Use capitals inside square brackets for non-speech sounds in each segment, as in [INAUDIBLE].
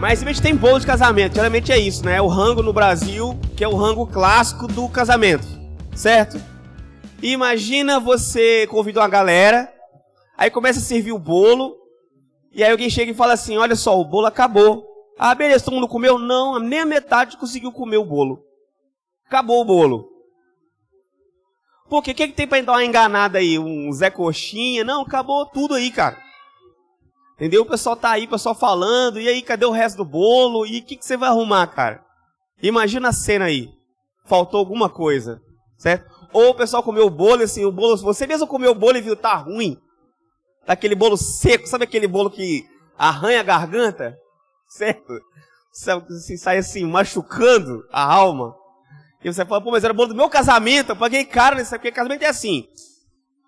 Mas simplesmente tem bolo de casamento. Geralmente é isso, né? O rango no Brasil, que é o rango clássico do casamento. Certo? Imagina você convida uma galera, aí começa a servir o bolo, e aí alguém chega e fala assim: Olha só, o bolo acabou. Ah, beleza, todo mundo comeu? Não, nem a metade conseguiu comer o bolo. Acabou o bolo. Por quê? O que, que tem pra dar uma enganada aí? Um Zé Coxinha? Não, acabou tudo aí, cara. Entendeu? O pessoal tá aí, o pessoal falando, e aí, cadê o resto do bolo? E o que, que você vai arrumar, cara? Imagina a cena aí. Faltou alguma coisa, certo? Ou o pessoal comeu o bolo, assim, o bolo, você mesmo comeu o bolo e viu, tá ruim. Daquele bolo seco, sabe aquele bolo que arranha a garganta? Certo? Você sai assim, machucando a alma. E você fala, pô, mas era o bolo do meu casamento, eu paguei caro nisso, porque casamento é assim.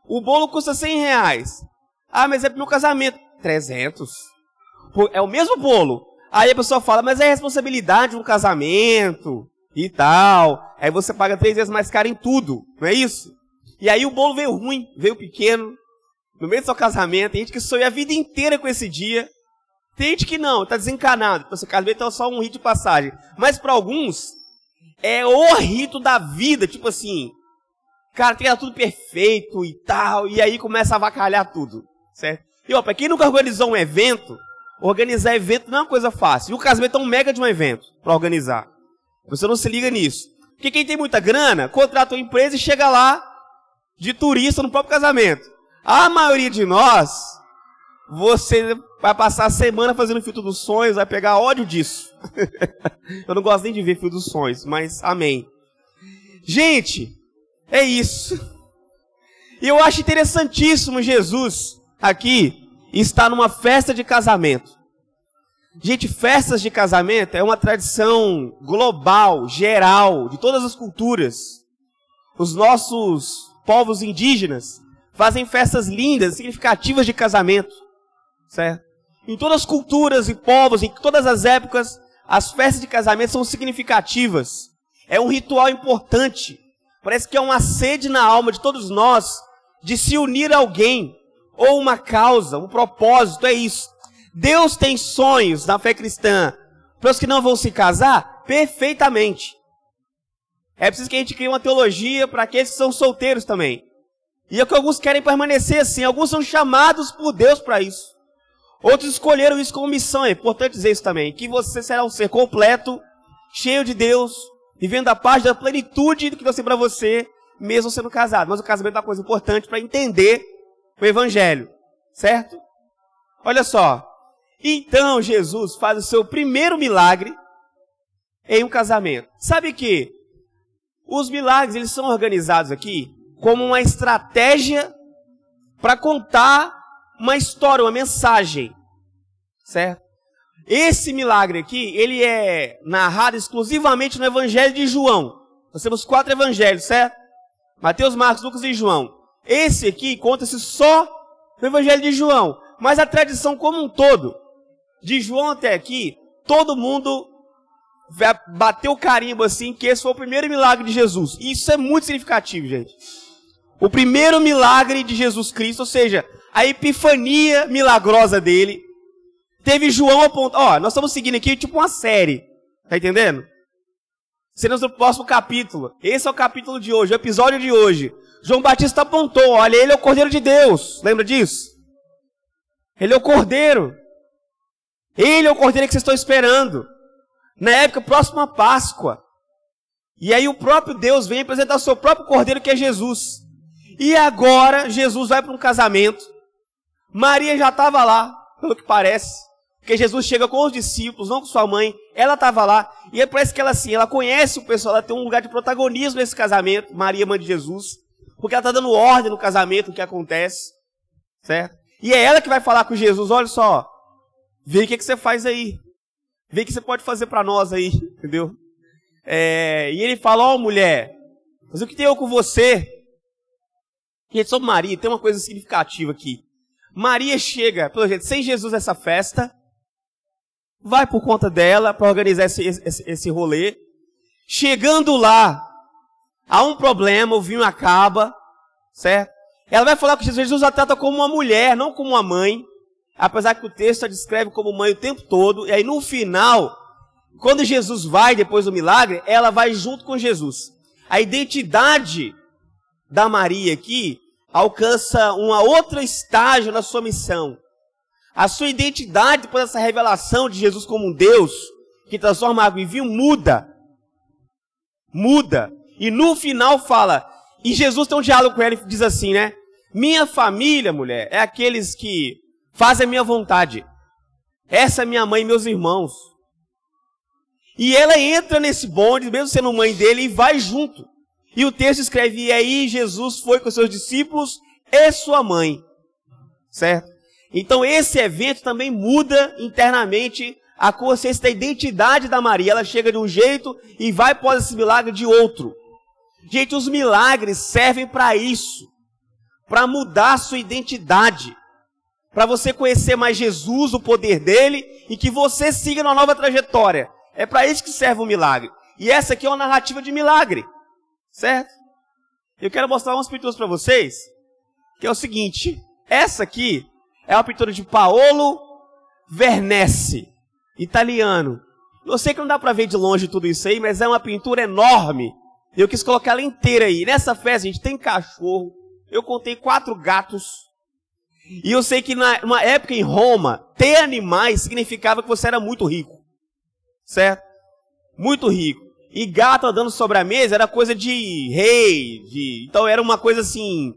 O bolo custa 100 reais. Ah, mas é pro meu casamento. 300. É o mesmo bolo. Aí a pessoa fala, mas é responsabilidade de um casamento e tal. Aí você paga três vezes mais caro em tudo, não é isso? E aí o bolo veio ruim, veio pequeno, no meio do seu casamento. Tem gente que sonha a vida inteira com esse dia. Tem gente que não, está desencanado. Então, seu casamento é só um rito de passagem. Mas para alguns, é o rito da vida. Tipo assim, cara, tem tudo perfeito e tal. E aí começa a avacalhar tudo, certo? E ó, para quem nunca organizou um evento, organizar evento não é uma coisa fácil. E o casamento é um mega de um evento para organizar. Você não se liga nisso. Porque quem tem muita grana, contrata uma empresa e chega lá de turista no próprio casamento. A maioria de nós, você vai passar a semana fazendo filtro dos sonhos, vai pegar ódio disso. [LAUGHS] Eu não gosto nem de ver filtro dos sonhos, mas amém. Gente, é isso. E eu acho interessantíssimo Jesus aqui está numa festa de casamento. Gente, festas de casamento é uma tradição global, geral, de todas as culturas. Os nossos povos indígenas fazem festas lindas, significativas de casamento, certo? Em todas as culturas e povos, em todas as épocas, as festas de casamento são significativas. É um ritual importante. Parece que é uma sede na alma de todos nós de se unir a alguém, ou uma causa, um propósito, é isso. Deus tem sonhos na fé cristã para os que não vão se casar perfeitamente. É preciso que a gente crie uma teologia para aqueles que são solteiros também. E é que alguns querem permanecer assim, alguns são chamados por Deus para isso. Outros escolheram isso como missão, é importante dizer isso também, que você será um ser completo, cheio de Deus, vivendo a paz da plenitude do que Deus tem para você, mesmo sendo casado. Mas o casamento é uma coisa importante para entender o evangelho, certo? Olha só. Então Jesus faz o seu primeiro milagre em um casamento. Sabe que os milagres eles são organizados aqui como uma estratégia para contar uma história, uma mensagem, certo? Esse milagre aqui, ele é narrado exclusivamente no Evangelho de João. Nós temos quatro evangelhos, certo? Mateus, Marcos, Lucas e João. Esse aqui conta-se só no Evangelho de João. Mas a tradição como um todo, de João até aqui, todo mundo bateu o carimbo assim, que esse foi o primeiro milagre de Jesus. E isso é muito significativo, gente. O primeiro milagre de Jesus Cristo, ou seja, a epifania milagrosa dele, teve João apontado. Ó, nós estamos seguindo aqui tipo uma série. Tá entendendo? Seremos no próximo capítulo. Esse é o capítulo de hoje, o episódio de hoje. João Batista apontou: olha, ele é o Cordeiro de Deus. Lembra disso? Ele é o Cordeiro. Ele é o Cordeiro que vocês estão esperando. Na época próxima à Páscoa. E aí o próprio Deus vem apresentar o seu próprio Cordeiro, que é Jesus. E agora Jesus vai para um casamento. Maria já estava lá, pelo que parece. Porque Jesus chega com os discípulos, não com sua mãe. Ela estava lá. E aí parece que ela assim, ela conhece o pessoal, ela tem um lugar de protagonismo nesse casamento. Maria, mãe de Jesus porque ela está dando ordem no casamento, o que acontece, certo? E é ela que vai falar com Jesus, olha só, vê o que, que você faz aí, vê o que você pode fazer para nós aí, entendeu? É, e ele fala, ó oh, mulher, mas o que tem eu com você? Gente, sobre Maria, tem uma coisa significativa aqui. Maria chega, pelo jeito, sem Jesus nessa festa, vai por conta dela para organizar esse, esse, esse rolê. Chegando lá, há um problema, o vinho acaba, certo? Ela vai falar que Jesus a trata como uma mulher, não como uma mãe. apesar que o texto a descreve como mãe o tempo todo, e aí no final, quando Jesus vai depois do milagre, ela vai junto com Jesus. A identidade da Maria aqui alcança uma outra estágio na sua missão. A sua identidade depois dessa revelação de Jesus como um Deus que transforma água em vinho muda. Muda. E no final fala, e Jesus tem um diálogo com ela e diz assim, né? Minha família, mulher, é aqueles que fazem a minha vontade. Essa é minha mãe e meus irmãos. E ela entra nesse bonde, mesmo sendo mãe dele, e vai junto. E o texto escreve: E aí Jesus foi com seus discípulos e sua mãe. Certo? Então esse evento também muda internamente a consciência da identidade da Maria. Ela chega de um jeito e vai após esse milagre de outro. Gente, os milagres servem para isso. Para mudar sua identidade. Para você conhecer mais Jesus, o poder dele, e que você siga uma nova trajetória. É para isso que serve o milagre. E essa aqui é uma narrativa de milagre. Certo? Eu quero mostrar umas pinturas para vocês, que é o seguinte. Essa aqui é uma pintura de Paolo Vernesse, italiano. Eu sei que não dá para ver de longe tudo isso aí, mas é uma pintura enorme. Eu quis colocar ela inteira aí. Nessa festa, gente, tem cachorro. Eu contei quatro gatos. E eu sei que na, numa época em Roma, ter animais significava que você era muito rico. Certo? Muito rico. E gato andando sobre a mesa era coisa de rei, de... então era uma coisa assim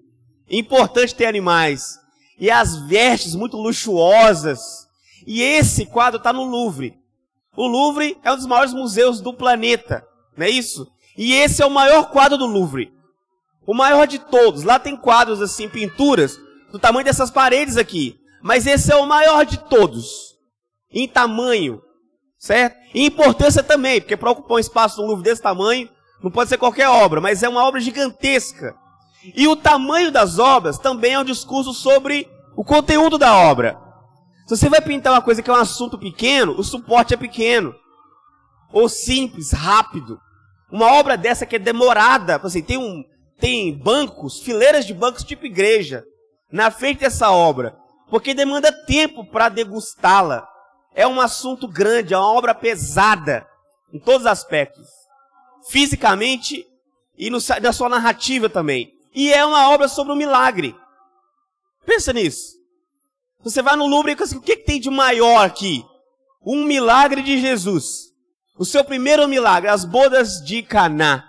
importante ter animais. E as vestes muito luxuosas. E esse quadro está no Louvre. O Louvre é um dos maiores museus do planeta, não é isso? E esse é o maior quadro do Louvre. O maior de todos. Lá tem quadros assim, pinturas do tamanho dessas paredes aqui. Mas esse é o maior de todos. Em tamanho, certo? E importância também, porque para ocupar um espaço no Louvre desse tamanho, não pode ser qualquer obra, mas é uma obra gigantesca. E o tamanho das obras também é um discurso sobre o conteúdo da obra. Se você vai pintar uma coisa que é um assunto pequeno, o suporte é pequeno. Ou simples, rápido. Uma obra dessa que é demorada, assim, tem, um, tem bancos, fileiras de bancos tipo igreja, na frente dessa obra. Porque demanda tempo para degustá-la. É um assunto grande, é uma obra pesada, em todos os aspectos. Fisicamente e no, na sua narrativa também. E é uma obra sobre um milagre. Pensa nisso. Você vai no Louvre e assim, o que, que tem de maior aqui? Um milagre de Jesus. O seu primeiro milagre, as bodas de Caná.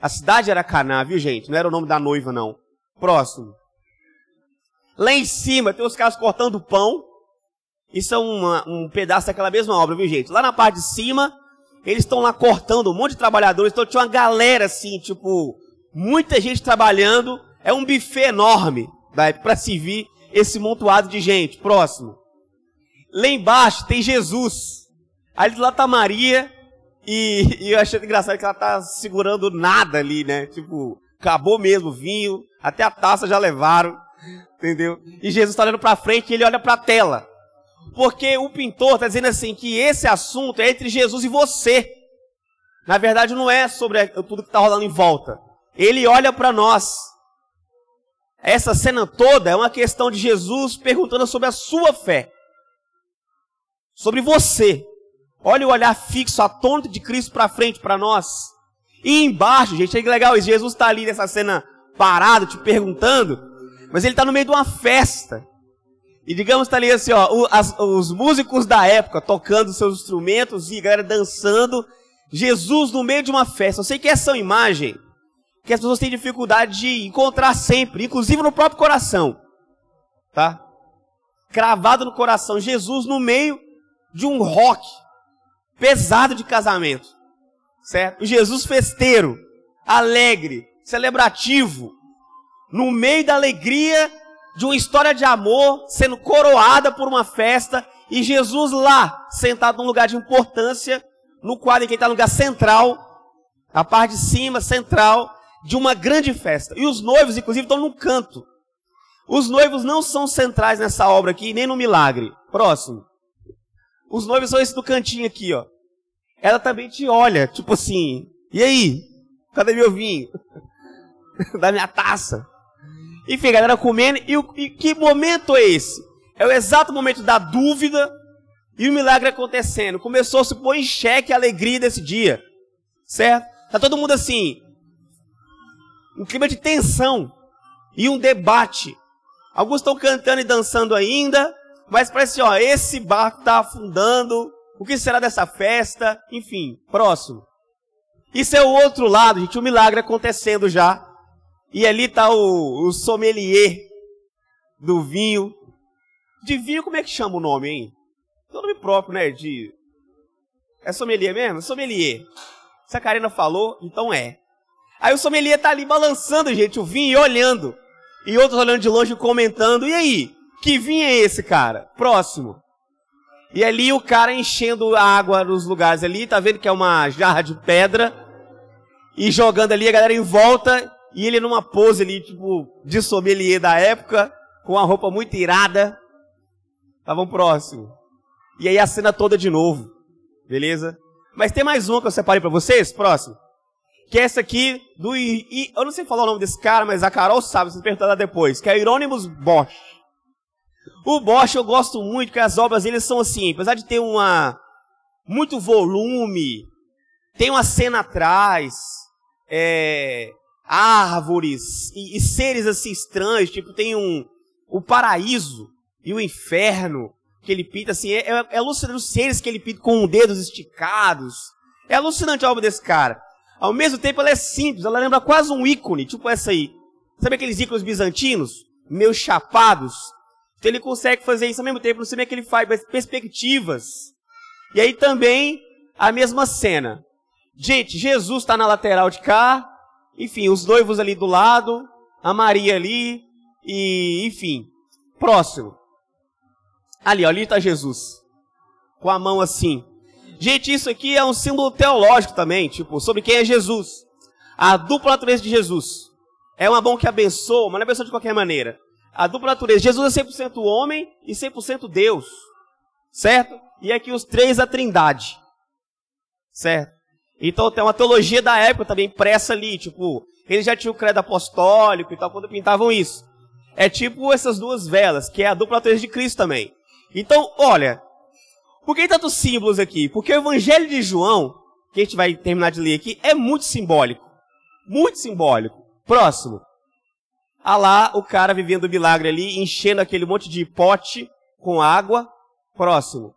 A cidade era Caná, viu gente? Não era o nome da noiva, não. Próximo. Lá em cima tem os caras cortando pão. Isso é uma, um pedaço daquela mesma obra, viu gente? Lá na parte de cima, eles estão lá cortando um monte de trabalhadores. Então tinha uma galera assim, tipo, muita gente trabalhando, é um buffet enorme para servir esse montoado de gente. Próximo. Lá embaixo tem Jesus. Ali lá tá Maria. E, e eu achei engraçado que ela tá segurando nada ali, né? Tipo, acabou mesmo o vinho. Até a taça já levaram. Entendeu? E Jesus está olhando para frente e ele olha para a tela. Porque o pintor está dizendo assim que esse assunto é entre Jesus e você. Na verdade, não é sobre tudo que está rolando em volta. Ele olha para nós. Essa cena toda é uma questão de Jesus perguntando sobre a sua fé. Sobre você. Olha o olhar fixo, atônito de Cristo para frente para nós. E embaixo, gente, é legal isso. Jesus está ali nessa cena parado, te perguntando. Mas ele está no meio de uma festa. E digamos está ali assim, ó, as, os músicos da época tocando seus instrumentos e a galera dançando. Jesus no meio de uma festa. Eu sei que essa é uma imagem que as pessoas têm dificuldade de encontrar sempre, inclusive no próprio coração. Tá? Cravado no coração, Jesus no meio de um rock pesado de casamento. Certo? Jesus festeiro, alegre, celebrativo, no meio da alegria de uma história de amor sendo coroada por uma festa e Jesus lá, sentado num lugar de importância, no em que está no lugar central, a parte de cima, central, de uma grande festa. E os noivos, inclusive, estão no canto. Os noivos não são centrais nessa obra aqui, nem no milagre. Próximo. Os noivos são esses do cantinho aqui, ó. Ela também te olha, tipo assim, e aí? Cadê meu vinho? [LAUGHS] da minha taça. Enfim, a galera comendo. E, e que momento é esse? É É o exato momento da dúvida e o milagre acontecendo. Começou a se pôr em xeque a alegria desse dia. Certo? Tá todo mundo assim, um clima de tensão e um debate. Alguns estão cantando e dançando ainda, mas parece, ó, esse barco está afundando. O que será dessa festa? Enfim, próximo. Isso é o outro lado, gente, o um milagre acontecendo já. E ali está o, o sommelier do vinho. De vinho, como é que chama o nome, hein? Tem um nome próprio, né? De. É sommelier mesmo? Sommelier. Se a Karina falou, então é. Aí o sommelier tá ali balançando, gente, o vinho e olhando. E outros olhando de longe comentando. E aí? Que vinho é esse, cara? Próximo. E ali o cara enchendo a água nos lugares ali, tá vendo que é uma jarra de pedra. E jogando ali a galera em volta. E ele numa pose ali, tipo, de sommelier da época, com a roupa muito irada. Estavam próximo. E aí a cena toda de novo. Beleza? Mas tem mais uma que eu separei para vocês, próximo. Que é essa aqui do. I, eu não sei falar o nome desse cara, mas a Carol sabe, vocês perguntam depois. Que é Hieronymus Bosch. O Bosch eu gosto muito, porque as obras dele são assim, apesar de ter uma. muito volume, tem uma cena atrás, é, árvores e, e, seres assim estranhos, tipo, tem um. o paraíso e o inferno que ele pinta, assim, é, é, é alucinante os seres que ele pinta com dedos esticados. É alucinante a obra desse cara. Ao mesmo tempo, ela é simples, ela lembra quase um ícone, tipo essa aí. Sabe aqueles ícones bizantinos? Meio chapados? Então ele consegue fazer isso ao mesmo tempo, como é que ele faz, perspectivas. E aí também a mesma cena. Gente, Jesus está na lateral de cá, enfim, os noivos ali do lado, a Maria ali, e enfim. Próximo. Ali, ó, ali está Jesus. Com a mão assim. Gente, isso aqui é um símbolo teológico também, tipo, sobre quem é Jesus. A dupla natureza de Jesus. É uma mão que abençoa, mas não abençoa de qualquer maneira. A dupla natureza. Jesus é 100% homem e 100% Deus. Certo? E aqui os três a trindade. Certo? Então tem uma teologia da época também impressa ali, tipo, eles já tinham o credo apostólico e tal quando pintavam isso. É tipo essas duas velas, que é a dupla natureza de Cristo também. Então, olha, por que tantos símbolos aqui? Porque o Evangelho de João, que a gente vai terminar de ler aqui, é muito simbólico. Muito simbólico. Próximo. Ah lá, o cara vivendo o milagre ali, enchendo aquele monte de pote com água. Próximo.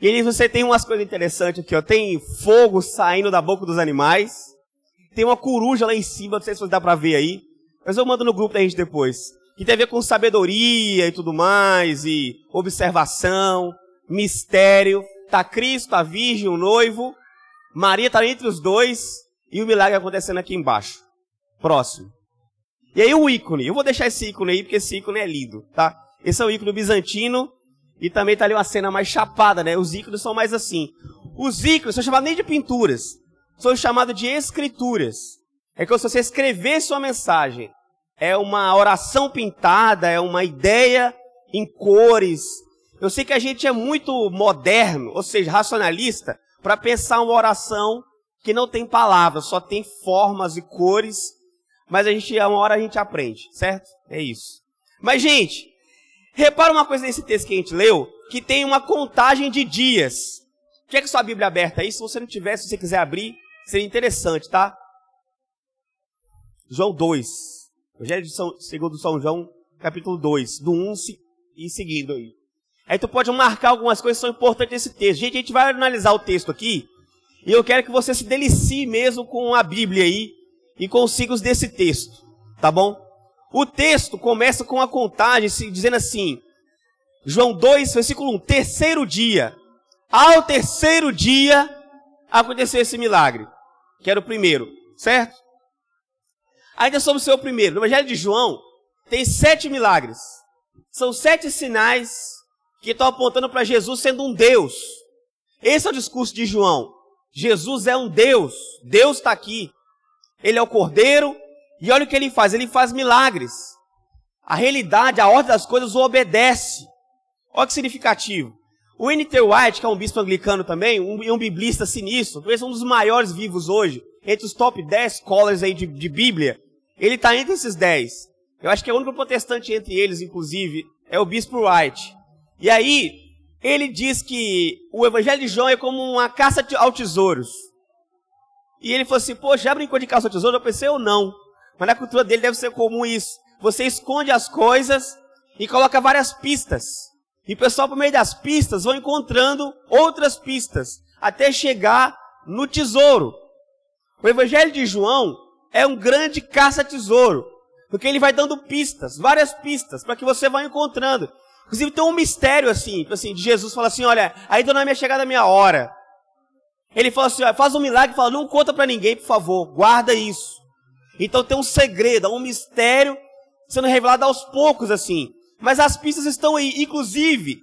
E aí você tem umas coisas interessantes aqui, ó. Tem fogo saindo da boca dos animais. Tem uma coruja lá em cima, não sei se dá pra ver aí. Mas eu mando no grupo da gente depois. Que tem a ver com sabedoria e tudo mais, e observação mistério. Tá Cristo, a Virgem, o noivo. Maria está entre os dois e o milagre acontecendo aqui embaixo. Próximo. E aí o ícone. Eu vou deixar esse ícone aí porque esse ícone é lindo, tá? Esse é o ícone bizantino e também tá ali uma cena mais chapada, né? Os ícones são mais assim. Os ícones são chamados nem de pinturas, são chamados de escrituras. É como se você escrevesse uma mensagem. É uma oração pintada, é uma ideia em cores, eu sei que a gente é muito moderno, ou seja, racionalista, para pensar uma oração que não tem palavras, só tem formas e cores, mas a gente, uma hora a gente aprende, certo? É isso. Mas, gente, repara uma coisa nesse texto que a gente leu, que tem uma contagem de dias. Quer que sua Bíblia aberta aí? Se você não tiver, se você quiser abrir, seria interessante, tá? João 2. Evangelho de São, segundo São João, capítulo 2, do 1 e seguindo aí. Aí tu pode marcar algumas coisas que são importantes nesse texto. Gente, a gente vai analisar o texto aqui. E eu quero que você se delicie mesmo com a Bíblia aí e signos desse texto. Tá bom? O texto começa com a contagem dizendo assim: João 2, versículo 1, terceiro dia. Ao terceiro dia aconteceu esse milagre, que era o primeiro, certo? Ainda sobre o seu primeiro. No Evangelho de João, tem sete milagres. São sete sinais que estão apontando para Jesus sendo um Deus. Esse é o discurso de João. Jesus é um Deus. Deus está aqui. Ele é o Cordeiro. E olha o que ele faz. Ele faz milagres. A realidade, a ordem das coisas o obedece. Olha que significativo. O N.T. White, que é um bispo anglicano também, um, um biblista sinistro, talvez um dos maiores vivos hoje, entre os top 10 scholars aí de, de Bíblia, ele está entre esses 10. Eu acho que é o único protestante entre eles, inclusive, é o bispo White. E aí, ele diz que o evangelho de João é como uma caça ao tesouros. E ele falou assim, pô, já brincou de caça tesouro? Eu pensei, eu não. Mas na cultura dele deve ser comum isso. Você esconde as coisas e coloca várias pistas. E o pessoal, por meio das pistas, vão encontrando outras pistas, até chegar no tesouro. O Evangelho de João é um grande caça-tesouro, porque ele vai dando pistas, várias pistas, para que você vá encontrando. Inclusive tem um mistério assim, assim, de Jesus fala assim, olha, ainda não é minha chegada a minha hora. Ele fala assim, faz um milagre, fala, não conta para ninguém, por favor, guarda isso. Então tem um segredo, um mistério sendo revelado aos poucos assim. Mas as pistas estão aí, inclusive,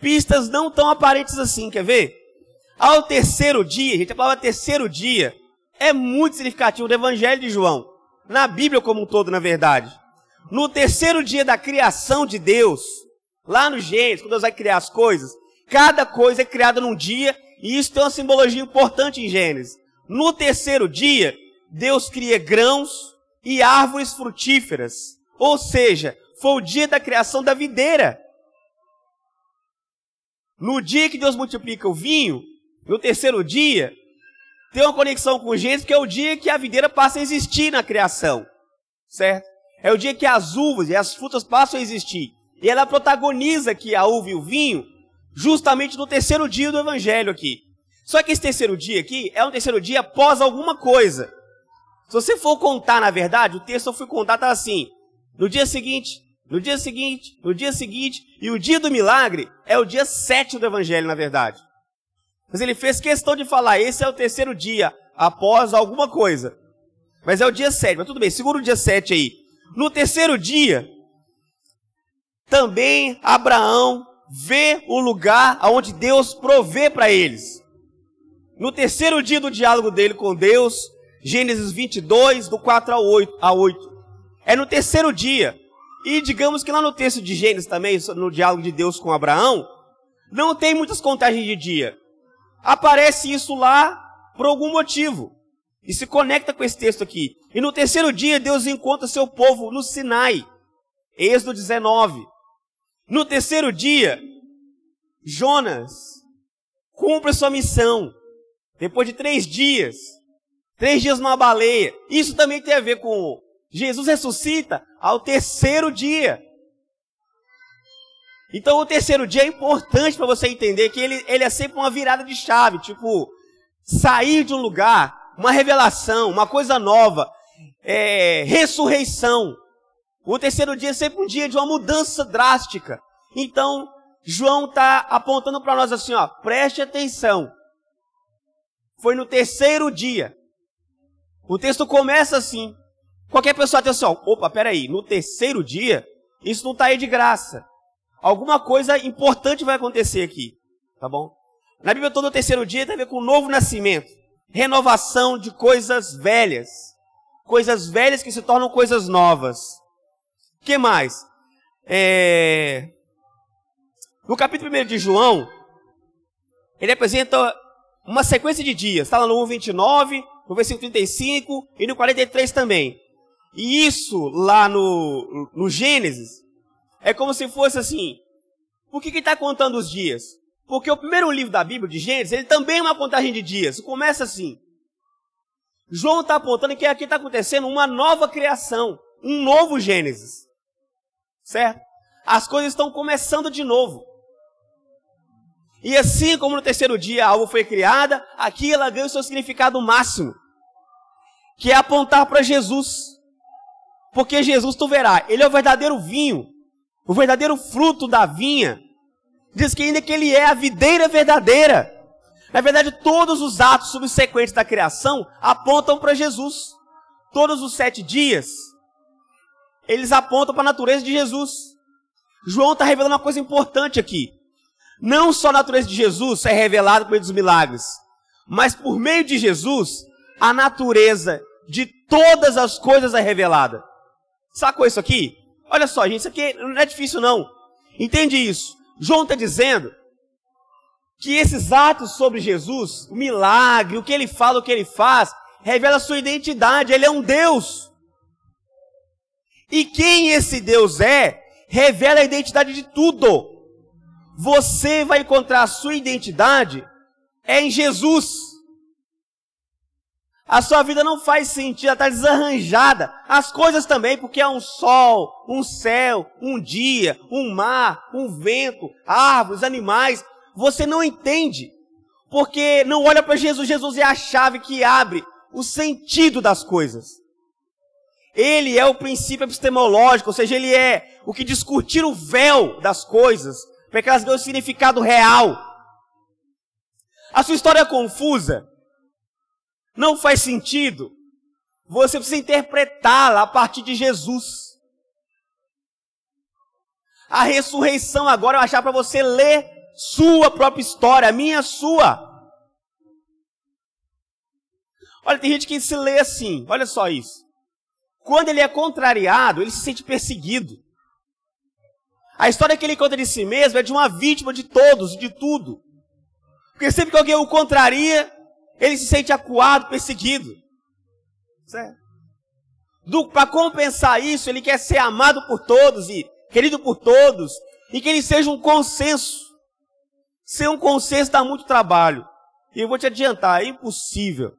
pistas não tão aparentes assim, quer ver? Ao terceiro dia, gente, a palavra terceiro dia é muito significativo do Evangelho de João. Na Bíblia como um todo, na verdade. No terceiro dia da criação de Deus, lá no Gênesis, quando Deus vai criar as coisas, cada coisa é criada num dia, e isso tem uma simbologia importante em Gênesis. No terceiro dia, Deus cria grãos e árvores frutíferas. Ou seja, foi o dia da criação da videira. No dia que Deus multiplica o vinho, no terceiro dia, tem uma conexão com Gênesis, que é o dia que a videira passa a existir na criação. Certo? É o dia que as uvas e as frutas passam a existir. E ela protagoniza aqui a uva e o vinho, justamente no terceiro dia do evangelho aqui. Só que esse terceiro dia aqui é um terceiro dia após alguma coisa. Se você for contar, na verdade, o texto eu fui contar, tá assim. No dia seguinte, no dia seguinte, no dia seguinte, e o dia do milagre é o dia sete do evangelho, na verdade. Mas ele fez questão de falar, esse é o terceiro dia, após alguma coisa. Mas é o dia 7, mas tudo bem, segura o dia 7 aí. No terceiro dia, também Abraão vê o lugar aonde Deus provê para eles. No terceiro dia do diálogo dele com Deus, Gênesis 22, do 4 ao 8, a 8. É no terceiro dia. E digamos que lá no texto de Gênesis também, no diálogo de Deus com Abraão, não tem muitas contagens de dia aparece isso lá por algum motivo. E se conecta com esse texto aqui. E no terceiro dia, Deus encontra seu povo no Sinai. Êxodo 19. No terceiro dia, Jonas cumpre sua missão. Depois de três dias. Três dias numa baleia. Isso também tem a ver com Jesus ressuscita ao terceiro dia. Então o terceiro dia é importante para você entender que ele, ele é sempre uma virada de chave, tipo, sair de um lugar, uma revelação, uma coisa nova, é, ressurreição. O terceiro dia é sempre um dia de uma mudança drástica. Então, João está apontando para nós assim, ó, preste atenção. Foi no terceiro dia. O texto começa assim. Qualquer pessoa tem assim, opa, peraí, no terceiro dia, isso não está aí de graça. Alguma coisa importante vai acontecer aqui, tá bom? Na Bíblia todo o terceiro dia tem a ver com o novo nascimento, renovação de coisas velhas, coisas velhas que se tornam coisas novas. Que mais? É... No capítulo 1 de João, ele apresenta uma sequência de dias. Está lá no 1,29, no versículo 35 e no 43 também. E isso lá no, no Gênesis é como se fosse assim. Por que está contando os dias? Porque o primeiro livro da Bíblia, de Gênesis, ele também é uma contagem de dias. Começa assim. João está apontando que aqui está acontecendo uma nova criação, um novo Gênesis. Certo? As coisas estão começando de novo. E assim como no terceiro dia a alma foi criada, aqui ela ganha o seu significado máximo, que é apontar para Jesus. Porque Jesus, tu verá, ele é o verdadeiro vinho, o verdadeiro fruto da vinha, diz que ainda que ele é a videira verdadeira. Na verdade, todos os atos subsequentes da criação apontam para Jesus. Todos os sete dias, eles apontam para a natureza de Jesus. João está revelando uma coisa importante aqui. Não só a natureza de Jesus é revelada por meio dos milagres, mas por meio de Jesus, a natureza de todas as coisas é revelada. Sacou isso aqui? Olha só, gente, isso aqui não é difícil não. Entende isso? João está dizendo que esses atos sobre Jesus, o milagre, o que ele fala, o que ele faz, revela a sua identidade. Ele é um Deus. E quem esse Deus é, revela a identidade de tudo. Você vai encontrar a sua identidade é em Jesus. A sua vida não faz sentido, ela está desarranjada. As coisas também, porque há um sol, um céu, um dia, um mar, um vento, árvores, animais. Você não entende, porque não olha para Jesus. Jesus é a chave que abre o sentido das coisas. Ele é o princípio epistemológico, ou seja, ele é o que discutir o véu das coisas, para que elas um significado real. A sua história é confusa, não faz sentido, você precisa interpretá-la a partir de Jesus. A ressurreição agora eu achar para você ler sua própria história, minha, sua. Olha, tem gente que se lê assim, olha só isso. Quando ele é contrariado, ele se sente perseguido. A história que ele conta de si mesmo é de uma vítima de todos, de tudo. Porque sempre que alguém o contraria, ele se sente acuado, perseguido. Certo? Para compensar isso, ele quer ser amado por todos e querido por todos, e que ele seja um consenso. Ser um consenso dá muito trabalho. E eu vou te adiantar, é impossível.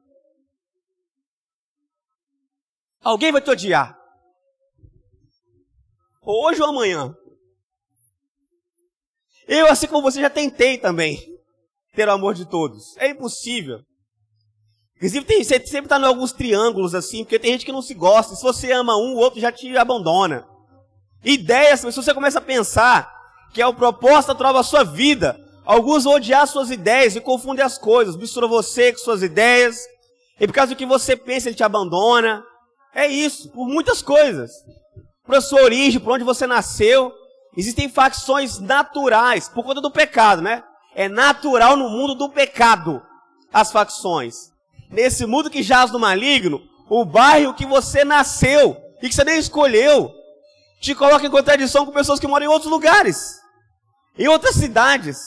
Alguém vai te odiar. Hoje ou amanhã. Eu, assim como você, já tentei também ter o amor de todos. É impossível. Inclusive, tem, você sempre está em alguns triângulos assim, porque tem gente que não se gosta. Se você ama um, o outro já te abandona. Ideias, se você começa a pensar que é o propósito natural da sua vida, alguns vão odiar suas ideias e confundem as coisas. Mistura você com suas ideias. E por causa do que você pensa, ele te abandona. É isso, por muitas coisas. Por sua origem, por onde você nasceu. Existem facções naturais, por conta do pecado, né? É natural no mundo do pecado as facções nesse mundo que jaz no maligno, o bairro que você nasceu e que você nem escolheu, te coloca em contradição com pessoas que moram em outros lugares, em outras cidades,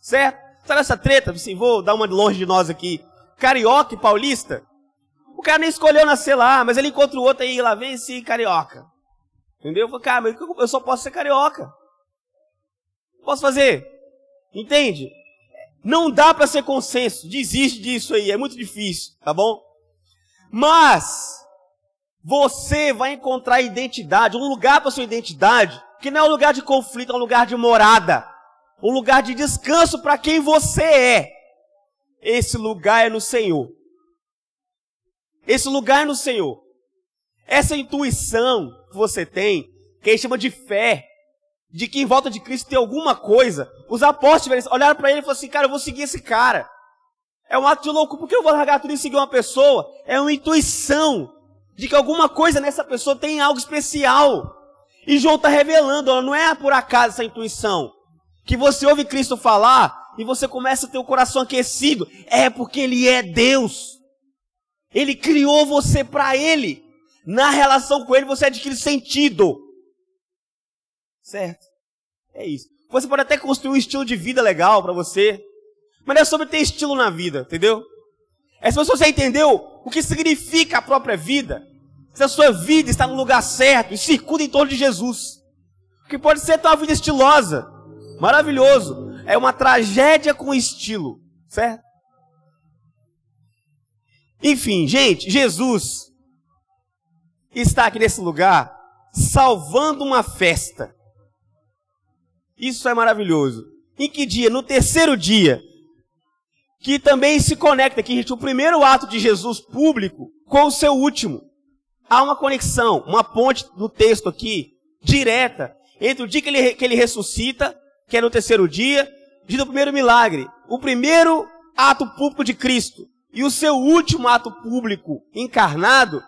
certo? Sabe essa treta? Assim, vou dar uma de longe de nós aqui. Carioca e paulista. O cara nem escolheu nascer lá, mas ele encontra o outro aí, lá vem esse carioca. Entendeu? Eu falei, cara, mas eu só posso ser carioca. Posso fazer? Entende? Não dá para ser consenso. Desiste disso aí, é muito difícil, tá bom? Mas você vai encontrar identidade, um lugar para sua identidade, que não é um lugar de conflito, é um lugar de morada, um lugar de descanso para quem você é. Esse lugar é no Senhor. Esse lugar no Senhor. Essa intuição que você tem, que ele chama de fé, de que em volta de Cristo tem alguma coisa, os apóstolos olharam para ele e falaram assim: Cara, eu vou seguir esse cara. É um ato de louco, por que eu vou largar tudo e seguir uma pessoa? É uma intuição de que alguma coisa nessa pessoa tem algo especial. E João está revelando, ó, não é por acaso essa intuição. Que você ouve Cristo falar e você começa a ter o coração aquecido. É porque Ele é Deus. Ele criou você para Ele. Na relação com Ele você adquire sentido. Certo? É isso. Você pode até construir um estilo de vida legal para você, mas não é sobre ter estilo na vida, entendeu? É se você entendeu o que significa a própria vida, se a sua vida está no lugar certo e circula em torno de Jesus. O que pode ser uma vida estilosa, maravilhoso. É uma tragédia com estilo, certo? Enfim, gente, Jesus está aqui nesse lugar salvando uma festa. Isso é maravilhoso. Em que dia? No terceiro dia. Que também se conecta aqui, gente, o primeiro ato de Jesus público com o seu último. Há uma conexão, uma ponte no texto aqui, direta, entre o dia que ele, que ele ressuscita, que é no terceiro dia, dia do primeiro milagre. O primeiro ato público de Cristo e o seu último ato público encarnado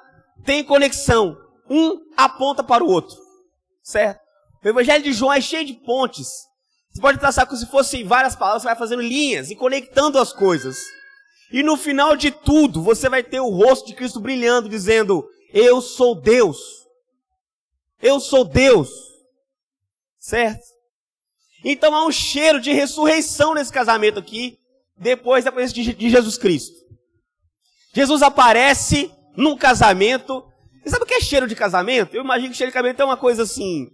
tem conexão. Um aponta para o outro. Certo? O Evangelho de João é cheio de pontes. Você pode traçar como se fossem várias palavras, você vai fazendo linhas e conectando as coisas. E no final de tudo, você vai ter o rosto de Cristo brilhando, dizendo: Eu sou Deus. Eu sou Deus. Certo? Então há um cheiro de ressurreição nesse casamento aqui, depois da presença de Jesus Cristo. Jesus aparece num casamento Você sabe o que é cheiro de casamento? Eu imagino que cheiro de casamento é uma coisa assim,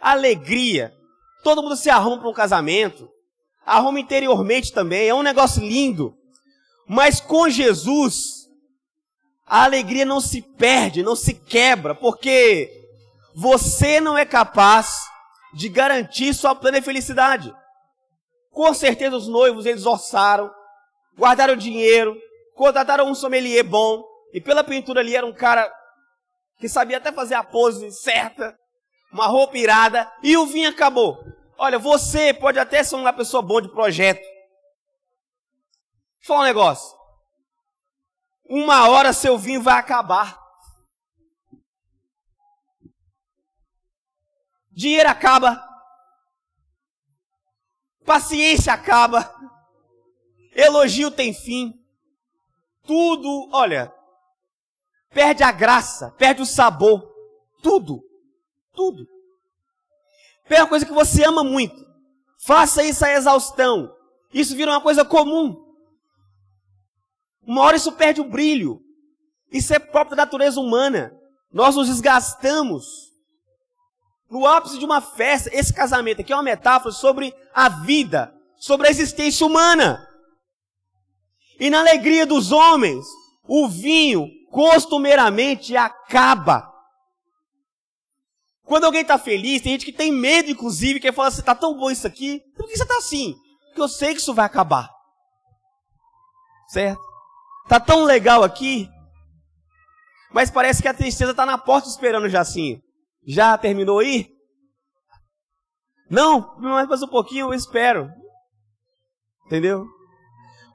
alegria. Todo mundo se arruma para um casamento. Arruma interiormente também, é um negócio lindo. Mas com Jesus, a alegria não se perde, não se quebra, porque você não é capaz de garantir sua plena felicidade. Com certeza os noivos eles orçaram, guardaram dinheiro, contrataram um sommelier bom, e pela pintura ali era um cara que sabia até fazer a pose certa, uma roupa irada, e o vinho acabou. Olha, você pode até ser uma pessoa boa de projeto. Falar um negócio. Uma hora seu vinho vai acabar. Dinheiro acaba. Paciência acaba. Elogio tem fim. Tudo, olha, perde a graça, perde o sabor. Tudo. Tudo. Pega uma coisa que você ama muito. Faça isso a exaustão. Isso vira uma coisa comum. Uma hora isso perde o brilho. Isso é próprio da natureza humana. Nós nos desgastamos. No ápice de uma festa, esse casamento aqui é uma metáfora sobre a vida, sobre a existência humana. E na alegria dos homens, o vinho costumeiramente acaba. Quando alguém está feliz, tem gente que tem medo, inclusive, que fala assim, tá tão bom isso aqui, por que você está assim? Porque eu sei que isso vai acabar. Certo? Tá tão legal aqui, mas parece que a tristeza está na porta esperando já assim. Já terminou aí? Não, mais um pouquinho, eu espero. Entendeu?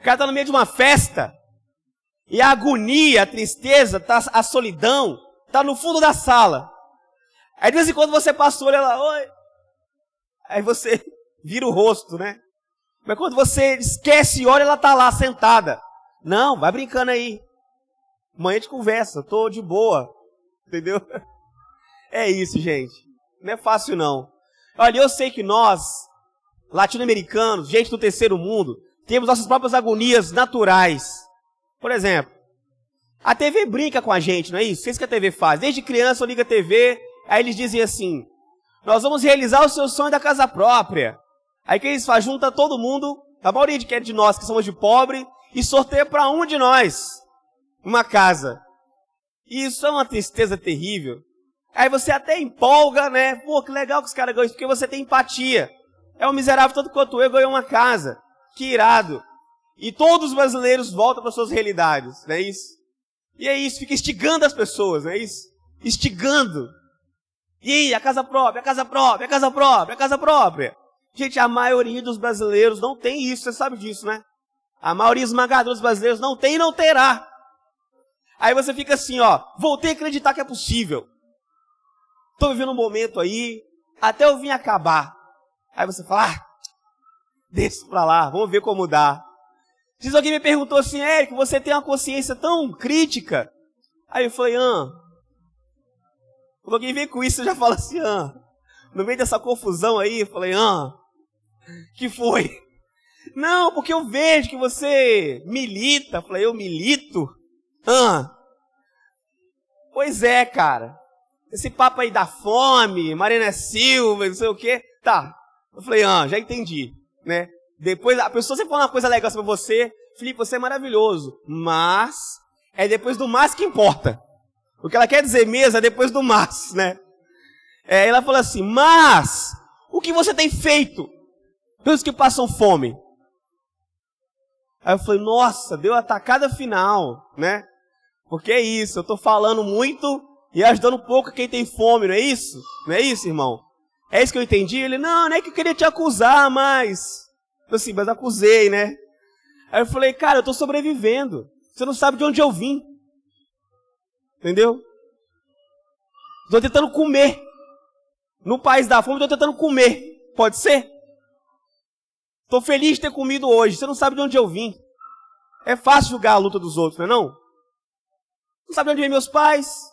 O cara está no meio de uma festa, e a agonia, a tristeza, tá, a solidão, está no fundo da sala. Aí de vez em quando você passou, olha lá, oi. Aí você [LAUGHS] vira o rosto, né? Mas quando você esquece e olha, ela tá lá sentada. Não, vai brincando aí. Amanhã gente conversa, tô de boa. Entendeu? [LAUGHS] É isso, gente. Não é fácil não. Olha, eu sei que nós, latino-americanos, gente do terceiro mundo, temos nossas próprias agonias naturais. Por exemplo, a TV brinca com a gente, não é isso? Isso que a TV faz. Desde criança eu ligo a TV, Aí eles dizem assim: Nós vamos realizar o seu sonho da casa própria. Aí que eles fazem? Junta todo mundo, a maioria de, de nós que somos de pobre, e sorteia para um de nós uma casa. Isso é uma tristeza terrível. Aí você até empolga, né? Pô, que legal que os caras ganham isso, porque você tem empatia. É um miserável tanto quanto eu ganhou uma casa. Que irado. E todos os brasileiros voltam para suas realidades, não é isso? E é isso, fica instigando as pessoas, não é isso? Instigando. E a casa própria, a casa própria, a casa própria, a casa própria. Gente, a maioria dos brasileiros não tem isso, você sabe disso, né? A maioria esmagadora dos brasileiros não tem e não terá. Aí você fica assim, ó, voltei a acreditar que é possível. Estou vivendo um momento aí, até eu vim acabar. Aí você fala, ah, deixa pra lá, vamos ver como dá. Diz alguém me perguntou assim, Érico, você tem uma consciência tão crítica? Aí eu falei, ah, quando alguém vem com isso, você já fala assim, ah, no meio dessa confusão aí, eu falei, ah, que foi? Não, porque eu vejo que você milita. Eu falei, eu milito? Ah. Pois é, cara. Esse papo aí da fome, Marina Silva, não sei o quê. Tá. Eu falei, ah, já entendi, né? Depois, a pessoa sempre fala uma coisa legal sobre você. Felipe, você é maravilhoso. Mas, é depois do mais que importa. O que ela quer dizer mesmo é depois do mas, né? É, ela fala assim, mas, o que você tem feito pelos que passam fome? Aí eu falei, nossa, deu a tacada final, né? Porque é isso, eu estou falando muito e ajudando pouco quem tem fome, não é isso? Não é isso, irmão? É isso que eu entendi? Ele, não, não é que eu queria te acusar, mas... Eu assim, mas acusei, né? Aí eu falei, cara, eu estou sobrevivendo. Você não sabe de onde eu vim. Entendeu? Estou tentando comer. No país da fome, estou tentando comer. Pode ser? Estou feliz de ter comido hoje. Você não sabe de onde eu vim. É fácil julgar a luta dos outros, não é não? Não sabe de onde vêm meus pais?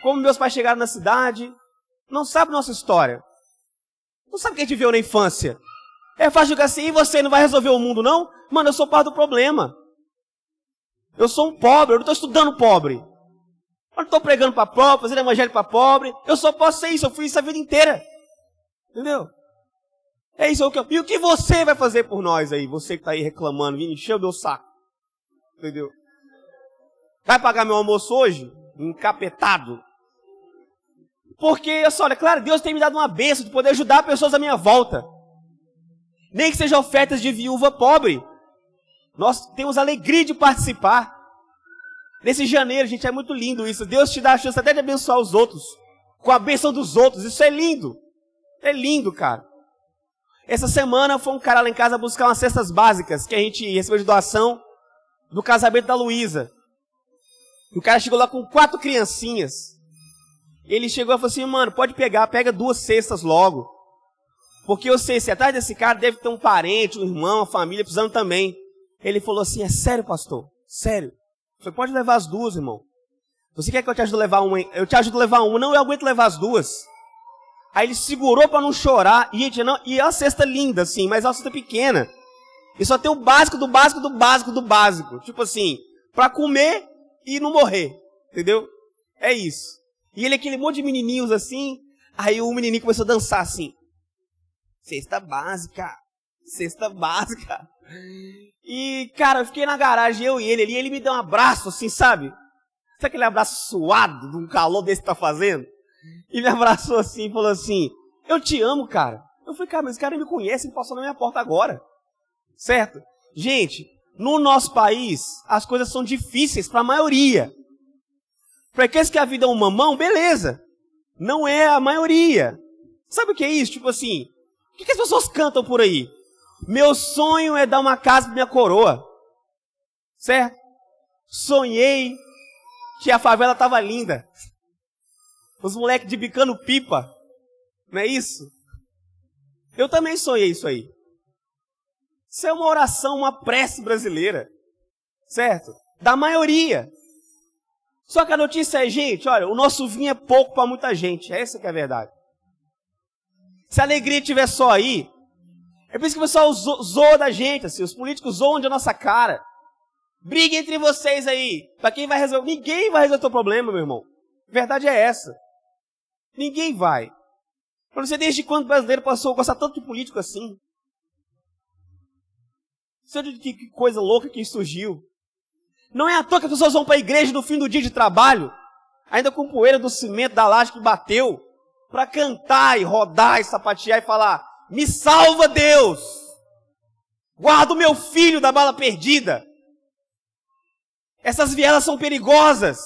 Como meus pais chegaram na cidade? Não sabe nossa história. Não sabe o que a gente viveu na infância. É fácil julgar assim, e você não vai resolver o mundo, não? Mano, eu sou parte do problema. Eu sou um pobre, eu não estou estudando pobre. Eu não estou pregando para pobre, fazendo evangelho para pobre. Eu só posso ser isso, eu fui isso a vida inteira. Entendeu? É isso que eu... E o que você vai fazer por nós aí? Você que está aí reclamando, vindo encher o meu saco. Entendeu? Vai pagar meu almoço hoje? Encapetado. Porque, olha, claro, Deus tem me dado uma bênção de poder ajudar pessoas à minha volta. Nem que sejam ofertas de viúva pobre. Nós temos alegria de participar. Nesse janeiro, gente, é muito lindo isso. Deus te dá a chance até de abençoar os outros. Com a bênção dos outros. Isso é lindo. É lindo, cara. Essa semana foi um cara lá em casa buscar umas cestas básicas que a gente recebeu de doação do casamento da Luísa. O cara chegou lá com quatro criancinhas. Ele chegou e falou assim, mano, pode pegar, pega duas cestas logo. Porque eu sei, se atrás desse cara deve ter um parente, um irmão, uma família precisando também. Ele falou assim, é sério, pastor? Sério? Você pode levar as duas, irmão. Você quer que eu te ajude a levar uma? Eu te ajudo a levar uma. Não, eu aguento levar as duas. Aí ele segurou para não chorar. E, gente, não, e é uma cesta linda, assim, mas é uma cesta pequena. E só tem o básico do básico do básico do básico. Tipo assim, para comer e não morrer. Entendeu? É isso. E ele, aquele monte de menininhos assim. Aí o menininho começou a dançar assim. Cesta básica. Cesta básica. E, cara, eu fiquei na garagem, eu e ele ali, ele me deu um abraço, assim, sabe? Sabe aquele abraço suado de um calor desse que tá fazendo? E me abraçou assim e falou assim: Eu te amo, cara. Eu falei, cara, mas esse cara me conhece, ele passou na minha porta agora. Certo? Gente, no nosso país, as coisas são difíceis para a maioria. Para aqueles que a vida é um mamão, beleza. Não é a maioria. Sabe o que é isso? Tipo assim, o que, as pessoas cantam por aí? Meu sonho é dar uma casa para minha coroa. Certo? Sonhei que a favela estava linda. Os moleques de bicando pipa. Não é isso? Eu também sonhei isso aí. Isso é uma oração, uma prece brasileira. Certo? Da maioria. Só que a notícia é, gente, olha, o nosso vinho é pouco para muita gente. Essa que é a verdade. Se a alegria estiver só aí, é por isso que o pessoal zoa da gente, assim, os políticos zoam de nossa cara. Briga entre vocês aí. Para quem vai resolver? Ninguém vai resolver o teu problema, meu irmão. A verdade é essa. Ninguém vai. Eu não sei desde quando o brasileiro passou a gostar tanto de político assim. Não sei de que coisa louca que surgiu. Não é à toa que as pessoas vão para a igreja no fim do dia de trabalho, ainda com poeira do cimento da laje que bateu, para cantar e rodar e sapatear e falar: me salva, Deus! Guarda o meu filho da bala perdida. Essas vielas são perigosas.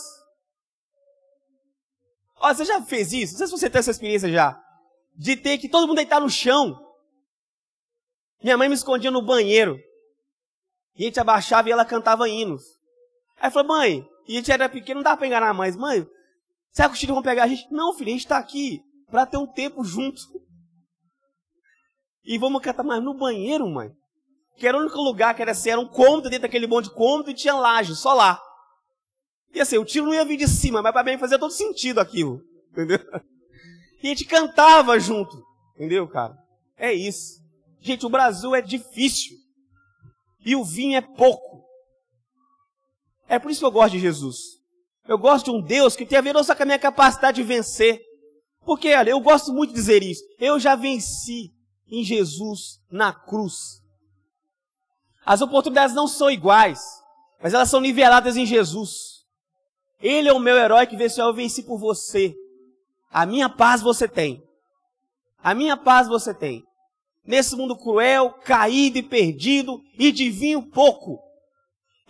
Olha, você já fez isso? Não sei se você tem essa experiência já. De ter que todo mundo deitar no chão. Minha mãe me escondia no banheiro. E a gente abaixava e ela cantava hinos. Aí falei, mãe, e a gente era pequeno, não dá pra enganar mais. Mãe, será que os filhos vão pegar a gente? Não, filho, a gente tá aqui para ter um tempo junto. E vamos cantar mais no banheiro, mãe. Que era o único lugar que era assim, era um cômodo dentro daquele monte de cômodo e tinha laje, só lá. E assim, o tiro não ia vir de cima, mas para mim fazia todo sentido aquilo. Entendeu? E a gente cantava junto. Entendeu, cara? É isso. Gente, o Brasil é difícil. E o vinho é pouco. É por isso que eu gosto de Jesus. Eu gosto de um Deus que tem a ver não só com a minha capacidade de vencer. Porque, olha, eu gosto muito de dizer isso. Eu já venci em Jesus na cruz. As oportunidades não são iguais, mas elas são niveladas em Jesus. Ele é o meu herói que venceu, eu venci por você. A minha paz você tem. A minha paz você tem. Nesse mundo cruel, caído e perdido, e de pouco,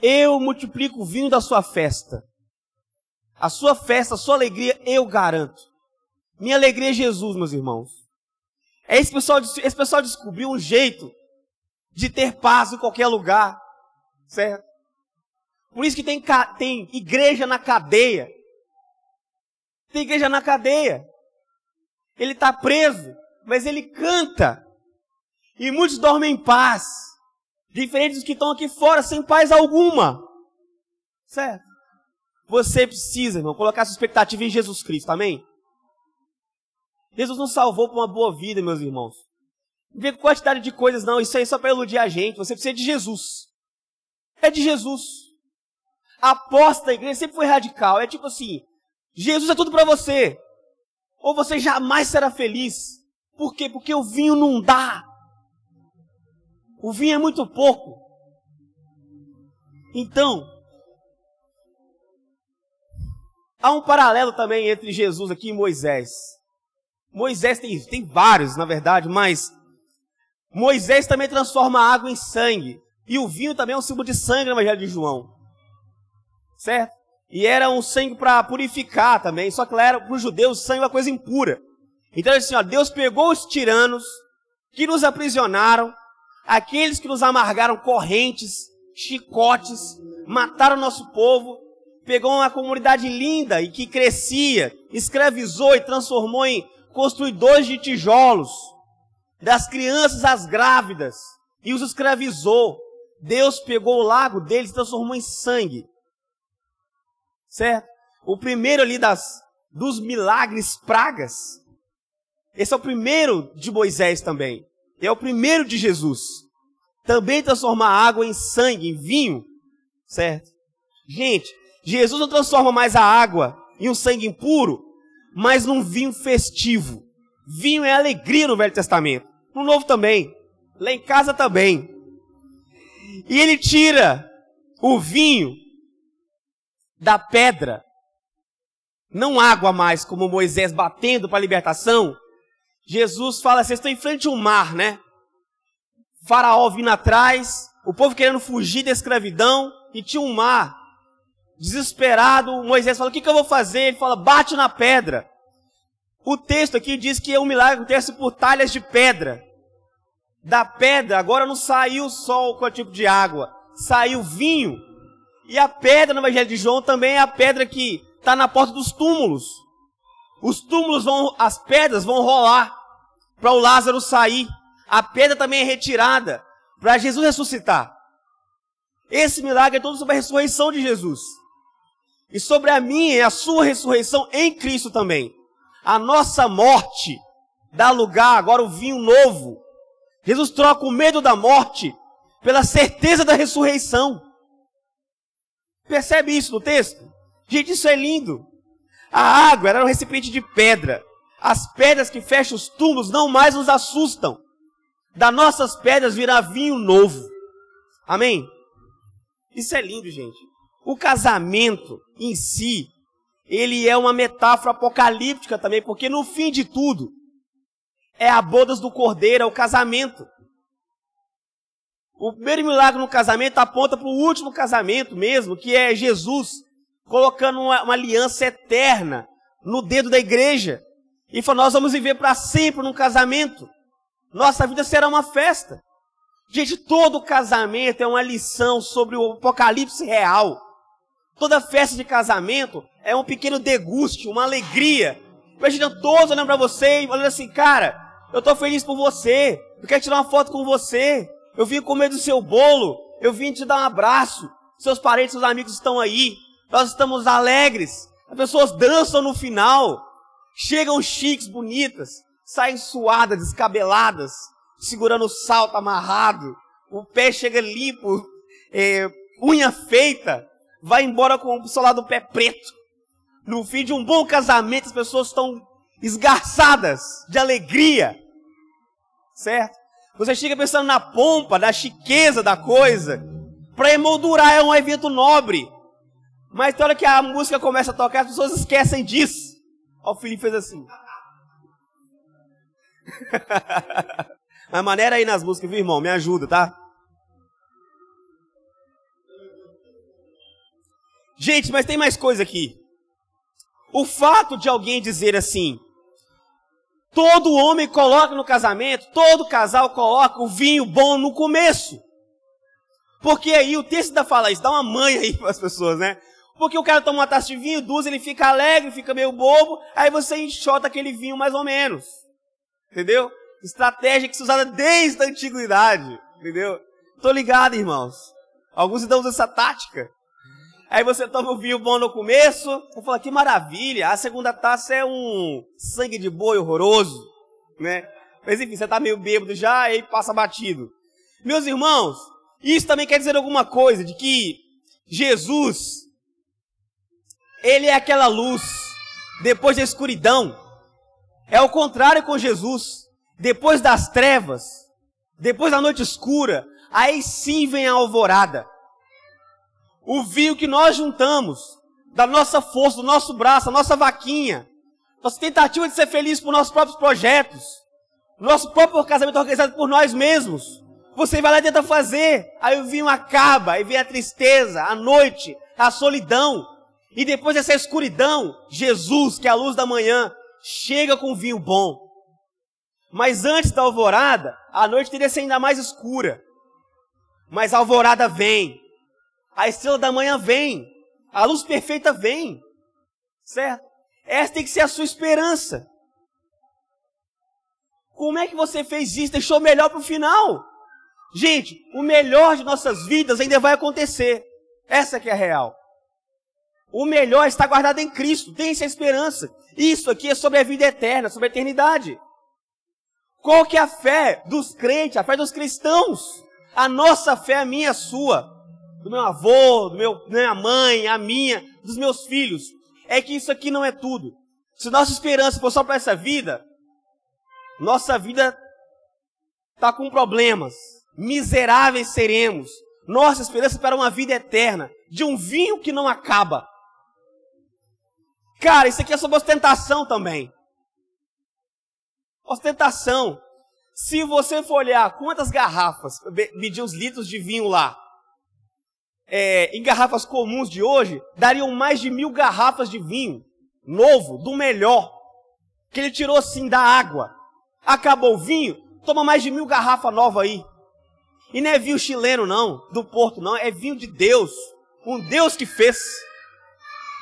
eu multiplico o vinho da sua festa. A sua festa, a sua alegria, eu garanto. Minha alegria é Jesus, meus irmãos. É esse pessoal, esse pessoal descobriu um jeito de ter paz em qualquer lugar, certo? Por isso que tem, tem igreja na cadeia. Tem igreja na cadeia. Ele está preso, mas ele canta. E muitos dormem em paz. Diferentes dos que estão aqui fora, sem paz alguma. Certo? Você precisa, irmão, colocar sua expectativa em Jesus Cristo, amém? Jesus nos salvou para uma boa vida, meus irmãos. Não vê quantidade de coisas, não. Isso aí é só para iludir a gente. Você precisa de Jesus. É de Jesus. A aposta da igreja sempre foi radical. É tipo assim: Jesus é tudo para você. Ou você jamais será feliz. Por quê? Porque o vinho não dá. O vinho é muito pouco. Então, há um paralelo também entre Jesus aqui e Moisés. Moisés tem, tem vários, na verdade, mas Moisés também transforma a água em sangue. E o vinho também é um símbolo de sangue no Evangelho de João. Certo? E era um sangue para purificar também. Só que era para os judeus sangue é uma coisa impura. Então assim, ó, Deus pegou os tiranos que nos aprisionaram, aqueles que nos amargaram correntes, chicotes, mataram nosso povo, pegou uma comunidade linda e que crescia, escravizou e transformou em construidores de tijolos, das crianças às grávidas, e os escravizou. Deus pegou o lago deles e transformou em sangue. Certo? O primeiro ali das, dos milagres pragas. Esse é o primeiro de Moisés também. É o primeiro de Jesus. Também transformar água em sangue, em vinho. Certo? Gente, Jesus não transforma mais a água em um sangue impuro, mas num vinho festivo. Vinho é alegria no Velho Testamento. No Novo também. Lá em casa também. E ele tira o vinho da pedra. Não água mais, como Moisés batendo para a libertação. Jesus fala, vocês estão em frente ao mar, né? Faraó vindo atrás, o povo querendo fugir da escravidão, e tinha um mar. Desesperado, Moisés fala, o que, que eu vou fazer? Ele fala, bate na pedra. O texto aqui diz que o milagre acontece por talhas de pedra. Da pedra, agora não saiu só o tipo de água, saiu vinho. E a pedra no Evangelho de João também é a pedra que está na porta dos túmulos. Os túmulos vão, as pedras vão rolar para o Lázaro sair. A pedra também é retirada para Jesus ressuscitar. Esse milagre é todo sobre a ressurreição de Jesus. E sobre a minha e a sua ressurreição em Cristo também. A nossa morte dá lugar agora o vinho novo. Jesus troca o medo da morte pela certeza da ressurreição. Percebe isso no texto? Gente, isso é lindo. A água era um recipiente de pedra. As pedras que fecham os túmulos não mais nos assustam. Das nossas pedras virá vinho novo. Amém? Isso é lindo, gente. O casamento em si, ele é uma metáfora apocalíptica também, porque no fim de tudo, é a bodas do cordeiro, é o casamento. O primeiro milagre no casamento aponta para o último casamento mesmo, que é Jesus colocando uma, uma aliança eterna no dedo da igreja. E falou: Nós vamos viver para sempre num casamento. Nossa vida será uma festa. Gente, todo casamento é uma lição sobre o apocalipse real. Toda festa de casamento é um pequeno deguste, uma alegria. Imagina todos olhando para você e falando assim, cara, eu estou feliz por você, eu quero tirar uma foto com você, eu vim comer do seu bolo, eu vim te dar um abraço, seus parentes, seus amigos estão aí, nós estamos alegres, as pessoas dançam no final, chegam chiques, bonitas, saem suadas, descabeladas, segurando o salto amarrado, o pé chega limpo, [LAUGHS] é, unha feita, vai embora com o seu lado do pé preto. No fim de um bom casamento, as pessoas estão esgarçadas de alegria, certo? Você chega pensando na pompa, na chiqueza da coisa, para emoldurar é um evento nobre. Mas tem hora que a música começa a tocar, as pessoas esquecem disso. Ó, o Felipe fez assim. [LAUGHS] a maneira aí nas músicas, viu, irmão? Me ajuda, tá? Gente, mas tem mais coisa aqui. O fato de alguém dizer assim, todo homem coloca no casamento, todo casal coloca o vinho bom no começo. Porque aí o texto da fala isso, dá uma manha aí [LAUGHS] para as pessoas, né? Porque o cara toma uma taça de vinho, duas, ele fica alegre, fica meio bobo, aí você enxota aquele vinho mais ou menos. Entendeu? Estratégia que se usada desde a antiguidade. Entendeu? Tô ligado, irmãos. Alguns ainda usam essa tática. Aí você toma o vinho bom no começo, você fala, que maravilha, a segunda taça é um sangue de boi horroroso, né? Mas enfim, você tá meio bêbado já, aí passa batido. Meus irmãos, isso também quer dizer alguma coisa, de que Jesus, ele é aquela luz depois da escuridão. É o contrário com Jesus. Depois das trevas, depois da noite escura, aí sim vem a alvorada. O vinho que nós juntamos, da nossa força, do nosso braço, a nossa vaquinha, nossa tentativa de ser feliz por nossos próprios projetos, nosso próprio casamento organizado por nós mesmos. Você vai lá e tenta fazer, aí o vinho acaba, aí vem a tristeza, a noite, a solidão. E depois dessa escuridão, Jesus, que é a luz da manhã, chega com vinho bom. Mas antes da alvorada, a noite teria ser ainda mais escura. Mas a alvorada vem. A estrela da manhã vem. A luz perfeita vem. Certo? Essa tem que ser a sua esperança. Como é que você fez isso? Deixou melhor para o final. Gente, o melhor de nossas vidas ainda vai acontecer. Essa que é a real. O melhor está guardado em Cristo. Tem essa esperança. Isso aqui é sobre a vida eterna, sobre a eternidade. Qual que é a fé dos crentes, a fé dos cristãos? A nossa fé, a minha, a sua. Do meu avô, do meu, da minha mãe, a minha, dos meus filhos. É que isso aqui não é tudo. Se nossa esperança for só para essa vida, nossa vida está com problemas. Miseráveis seremos. Nossa esperança para uma vida eterna, de um vinho que não acaba. Cara, isso aqui é sobre ostentação também. Ostentação. Se você for olhar quantas garrafas, medir os litros de vinho lá, é, em garrafas comuns de hoje, dariam mais de mil garrafas de vinho novo, do melhor, que ele tirou assim da água. Acabou o vinho, toma mais de mil garrafas novas aí. E não é vinho chileno, não, do Porto, não, é vinho de Deus. Um Deus que fez.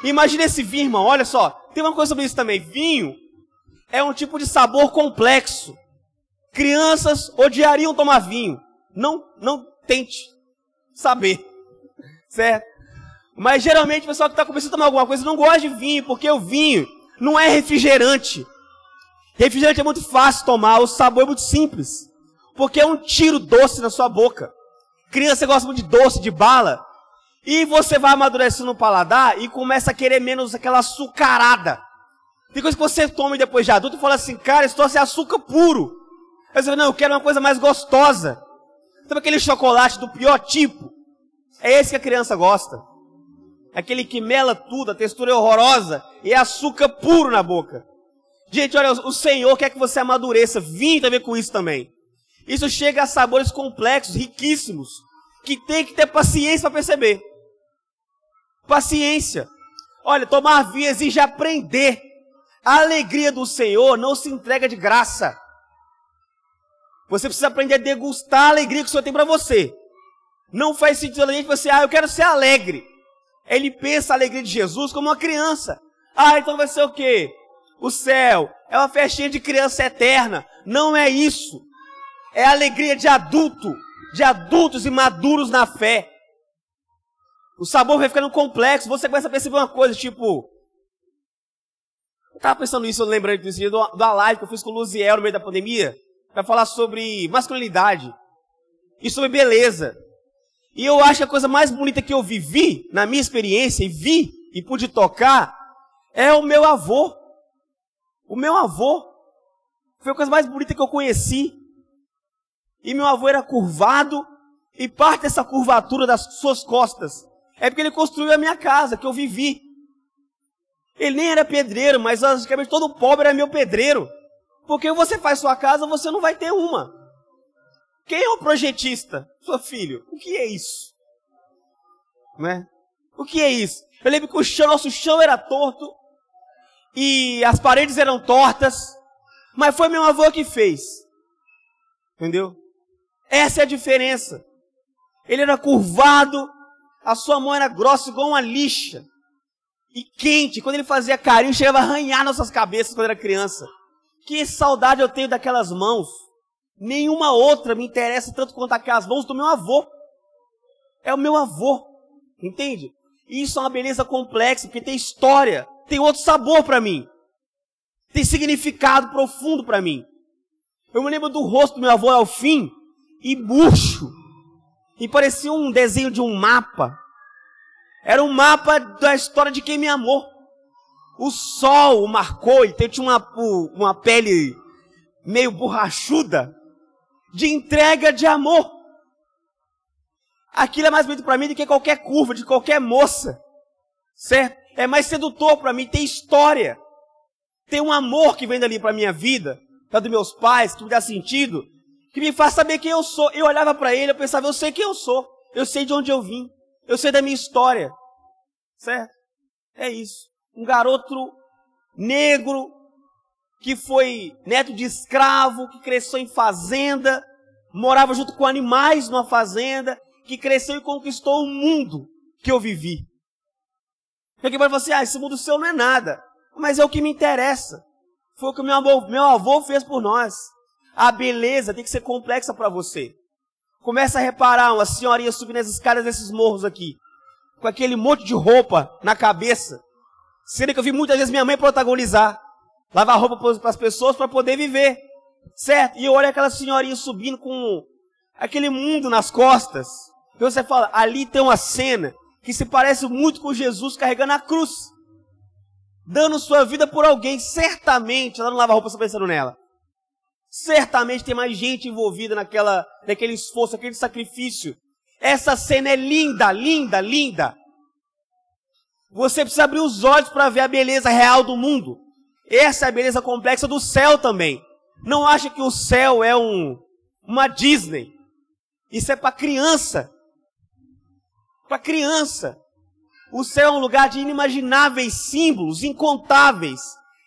Imagina esse vinho, irmão, olha só. Tem uma coisa sobre isso também. Vinho é um tipo de sabor complexo. Crianças odiariam tomar vinho. Não, não tente saber. [LAUGHS] Certo? Mas geralmente o pessoal que está começando a tomar alguma coisa não gosta de vinho, porque o vinho não é refrigerante. Refrigerante é muito fácil tomar, o sabor é muito simples. Porque é um tiro doce na sua boca. Criança gosta muito de doce, de bala. E você vai amadurecendo no paladar e começa a querer menos aquela açucarada. Tem coisa que você toma depois de adulto e fala assim, cara, isso é açúcar puro. Aí você fala, não, eu quero uma coisa mais gostosa. Sabe aquele chocolate do pior tipo? É esse que a criança gosta. Aquele que mela tudo, a textura é horrorosa e é açúcar puro na boca. Gente, olha, o Senhor quer que você amadureça. Vim também com isso também. Isso chega a sabores complexos, riquíssimos, que tem que ter paciência para perceber. Paciência. Olha, tomar vinho exige aprender. A alegria do Senhor não se entrega de graça. Você precisa aprender a degustar a alegria que o Senhor tem para você. Não faz sentido a gente você, ah, eu quero ser alegre. Ele pensa a alegria de Jesus como uma criança. Ah, então vai ser o quê? O céu é uma festinha de criança eterna. Não é isso. É a alegria de adulto, de adultos e maduros na fé. O sabor vai ficando complexo. Você começa a perceber uma coisa, tipo. Eu tava pensando nisso, lembrando desse dia, da live que eu fiz com o Luziel no meio da pandemia, para falar sobre masculinidade e sobre beleza. E eu acho que a coisa mais bonita que eu vivi, na minha experiência, e vi e pude tocar, é o meu avô. O meu avô. Foi a coisa mais bonita que eu conheci. E meu avô era curvado, e parte dessa curvatura das suas costas é porque ele construiu a minha casa, que eu vivi. Ele nem era pedreiro, mas basicamente todo pobre era meu pedreiro. Porque você faz sua casa, você não vai ter uma. Quem é o projetista? Seu filho. O que é isso? Né? O que é isso? Eu lembro que o chão, nosso chão era torto e as paredes eram tortas, mas foi meu avô que fez. Entendeu? Essa é a diferença. Ele era curvado, a sua mão era grossa igual uma lixa. E quente. Quando ele fazia carinho, chegava a arranhar nossas cabeças quando era criança. Que saudade eu tenho daquelas mãos. Nenhuma outra me interessa tanto quanto aquelas mãos do meu avô. É o meu avô. Entende? E isso é uma beleza complexa, porque tem história, tem outro sabor para mim. Tem significado profundo para mim. Eu me lembro do rosto do meu avô ao fim, e murcho. E parecia um desenho de um mapa. Era um mapa da história de quem me amou. O sol o marcou, ele tinha uma, uma pele meio borrachuda, de entrega de amor. Aquilo é mais bonito para mim do que qualquer curva de qualquer moça, certo? É mais sedutor para mim, tem história. Tem um amor que vem dali para minha vida, para dos meus pais, que me dá sentido, que me faz saber quem eu sou. Eu olhava para ele, eu pensava, eu sei quem eu sou, eu sei de onde eu vim, eu sei da minha história, certo? É isso. Um garoto negro que foi neto de escravo, que cresceu em fazenda, morava junto com animais numa fazenda, que cresceu e conquistou o mundo que eu vivi. Porque pode falar assim, ah, esse mundo seu não é nada. Mas é o que me interessa. Foi o que meu avô, meu avô fez por nós. A beleza tem que ser complexa para você. Começa a reparar uma senhorinha subindo as escadas desses morros aqui, com aquele monte de roupa na cabeça. Sendo que eu vi muitas vezes minha mãe protagonizar. Lavar roupa para as pessoas para poder viver. Certo? E eu olho aquela senhorinha subindo com aquele mundo nas costas. E você fala, ali tem uma cena que se parece muito com Jesus carregando a cruz. Dando sua vida por alguém. Certamente, ela não lava roupa só pensando nela. Certamente tem mais gente envolvida naquela, naquele esforço, aquele sacrifício. Essa cena é linda, linda, linda. Você precisa abrir os olhos para ver a beleza real do mundo. Essa é a beleza complexa do céu também. Não acha que o céu é um, uma Disney. Isso é para criança. Para criança. O céu é um lugar de inimagináveis símbolos, incontáveis,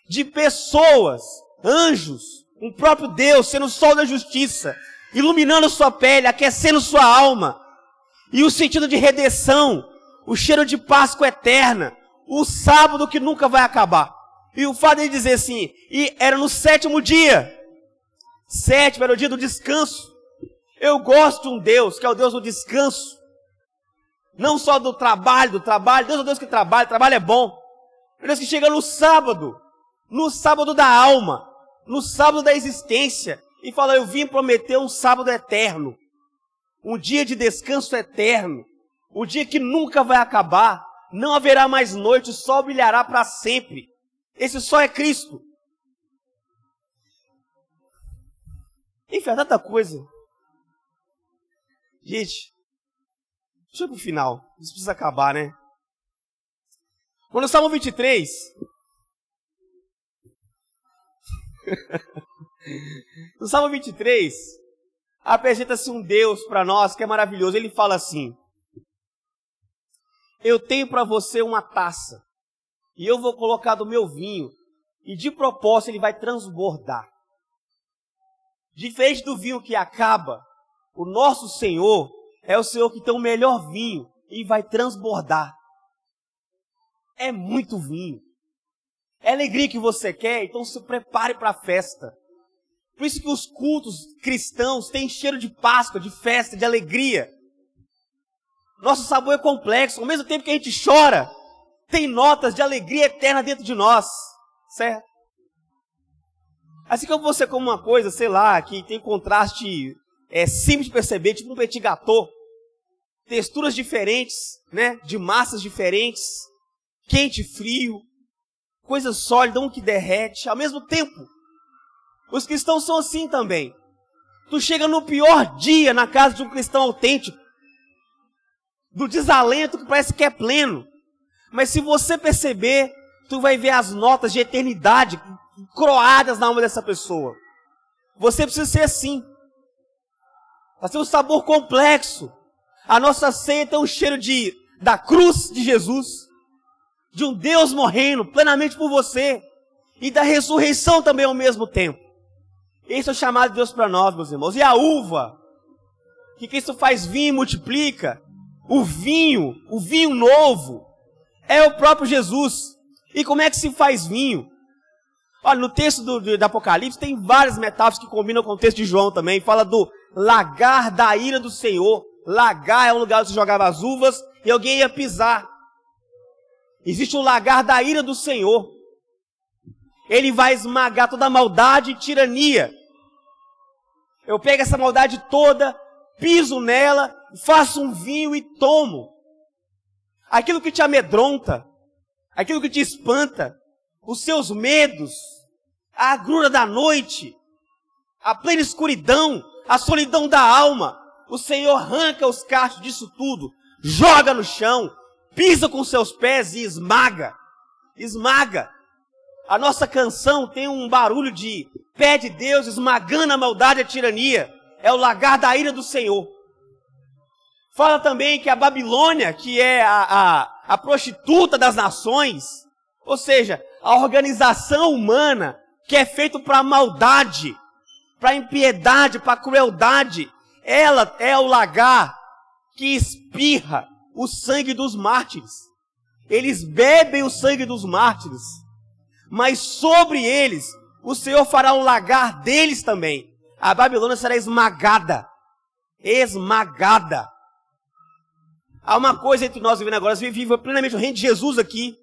de pessoas, anjos, um próprio Deus sendo o sol da justiça, iluminando sua pele, aquecendo sua alma. E o sentido de redenção, o cheiro de Páscoa eterna, o sábado que nunca vai acabar. E o fato de dizer assim, e era no sétimo dia. Sétimo era o dia do descanso. Eu gosto de um Deus, que é o Deus do descanso. Não só do trabalho, do trabalho. Deus é o Deus que trabalha, trabalho é bom. É Deus que chega no sábado. No sábado da alma. No sábado da existência. E fala, eu vim prometer um sábado eterno. Um dia de descanso eterno. Um dia que nunca vai acabar. Não haverá mais noite, o sol brilhará para sempre. Esse só é Cristo. Enfim, é tanta coisa. Gente, deixa eu ir pro final. Isso precisa acabar, né? Quando o Salmo 23. [LAUGHS] no Salmo 23, apresenta-se um Deus para nós que é maravilhoso. Ele fala assim: Eu tenho para você uma taça e eu vou colocar do meu vinho, e de propósito ele vai transbordar. Diferente do vinho que acaba, o nosso Senhor é o Senhor que tem o melhor vinho e vai transbordar. É muito vinho. É alegria que você quer, então se prepare para a festa. Por isso que os cultos cristãos têm cheiro de Páscoa, de festa, de alegria. Nosso sabor é complexo, ao mesmo tempo que a gente chora, tem notas de alegria eterna dentro de nós, certo? Assim como você come uma coisa, sei lá, que tem contraste é, simples de perceber, tipo um petit gâteau, texturas diferentes, né, de massas diferentes, quente e frio, coisa sólida, um que derrete, ao mesmo tempo. Os cristãos são assim também. Tu chega no pior dia na casa de um cristão autêntico, do desalento que parece que é pleno. Mas se você perceber, tu vai ver as notas de eternidade croadas na alma dessa pessoa. Você precisa ser assim. Vai ter um sabor complexo. A nossa ceia tem um cheiro de, da cruz de Jesus, de um Deus morrendo plenamente por você, e da ressurreição também ao mesmo tempo. Esse é o chamado de Deus para nós, meus irmãos. E a uva, que Cristo faz vinho e multiplica, o vinho, o vinho novo, é o próprio Jesus. E como é que se faz vinho? Olha, no texto do, do, do, Apocalipse tem várias metáforas que combinam com o texto de João também. Fala do lagar da ira do Senhor. Lagar é um lugar onde se jogava as uvas e alguém ia pisar. Existe um lagar da ira do Senhor. Ele vai esmagar toda a maldade e tirania. Eu pego essa maldade toda, piso nela, faço um vinho e tomo aquilo que te amedronta, aquilo que te espanta, os seus medos, a agrura da noite, a plena escuridão, a solidão da alma. O Senhor arranca os cachos disso tudo, joga no chão, pisa com seus pés e esmaga. Esmaga. A nossa canção tem um barulho de pé de Deus esmagando a maldade e a tirania. É o lagar da ira do Senhor. Fala também que a Babilônia, que é a, a, a prostituta das nações, ou seja, a organização humana que é feita para maldade, para impiedade, para crueldade, ela é o lagar que espirra o sangue dos mártires. Eles bebem o sangue dos mártires, mas sobre eles o Senhor fará um lagar deles também. A Babilônia será esmagada. Esmagada. Há uma coisa entre nós vivendo agora, vivemos plenamente o reino de Jesus aqui.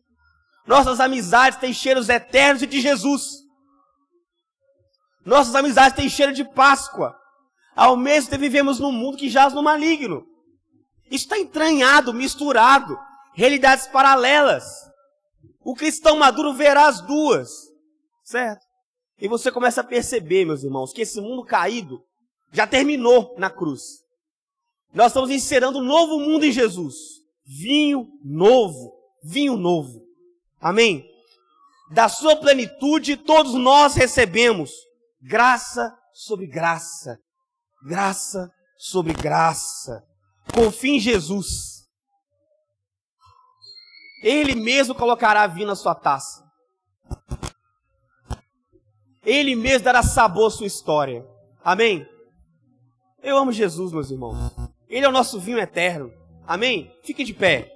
Nossas amizades têm cheiros eternos e de Jesus. Nossas amizades têm cheiro de Páscoa. Ao mesmo tempo vivemos num mundo que jaz no maligno. Isso está entranhado, misturado. Realidades paralelas. O cristão maduro verá as duas. Certo? E você começa a perceber, meus irmãos, que esse mundo caído já terminou na cruz. Nós estamos encerrando um novo mundo em Jesus. Vinho novo. Vinho novo. Amém? Da sua plenitude, todos nós recebemos graça sobre graça. Graça sobre graça. Confie em Jesus. Ele mesmo colocará vinho na sua taça. Ele mesmo dará sabor à sua história. Amém? Eu amo Jesus, meus irmãos. Ele é o nosso vinho eterno. Amém? Fique de pé.